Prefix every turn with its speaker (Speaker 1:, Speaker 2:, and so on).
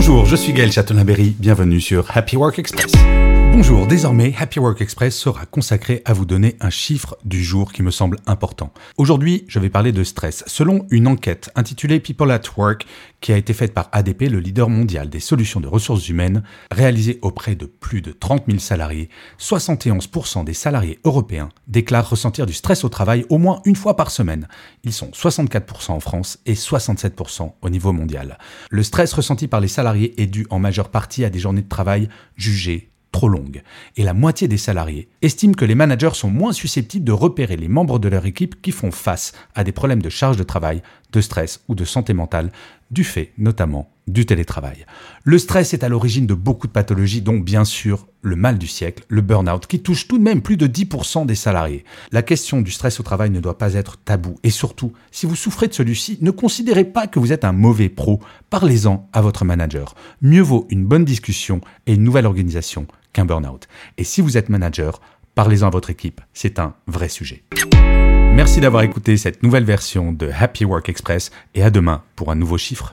Speaker 1: Bonjour, je suis Gaël Châtelain-Berry, bienvenue sur Happy Work Express. Bonjour, désormais Happy Work Express sera consacré à vous donner un chiffre du jour qui me semble important. Aujourd'hui, je vais parler de stress. Selon une enquête intitulée People at Work, qui a été faite par ADP, le leader mondial des solutions de ressources humaines, réalisée auprès de plus de 30 000 salariés, 71% des salariés européens déclarent ressentir du stress au travail au moins une fois par semaine. Ils sont 64% en France et 67% au niveau mondial. Le stress ressenti par les salariés est dû en majeure partie à des journées de travail jugées trop longue. Et la moitié des salariés estiment que les managers sont moins susceptibles de repérer les membres de leur équipe qui font face à des problèmes de charge de travail, de stress ou de santé mentale, du fait notamment du télétravail. Le stress est à l'origine de beaucoup de pathologies, dont bien sûr le mal du siècle, le burn-out, qui touche tout de même plus de 10% des salariés. La question du stress au travail ne doit pas être tabou. Et surtout, si vous souffrez de celui-ci, ne considérez pas que vous êtes un mauvais pro. Parlez-en à votre manager. Mieux vaut une bonne discussion et une nouvelle organisation qu'un burn-out. Et si vous êtes manager, parlez-en à votre équipe. C'est un vrai sujet. Merci d'avoir écouté cette nouvelle version de Happy Work Express et à demain pour un nouveau chiffre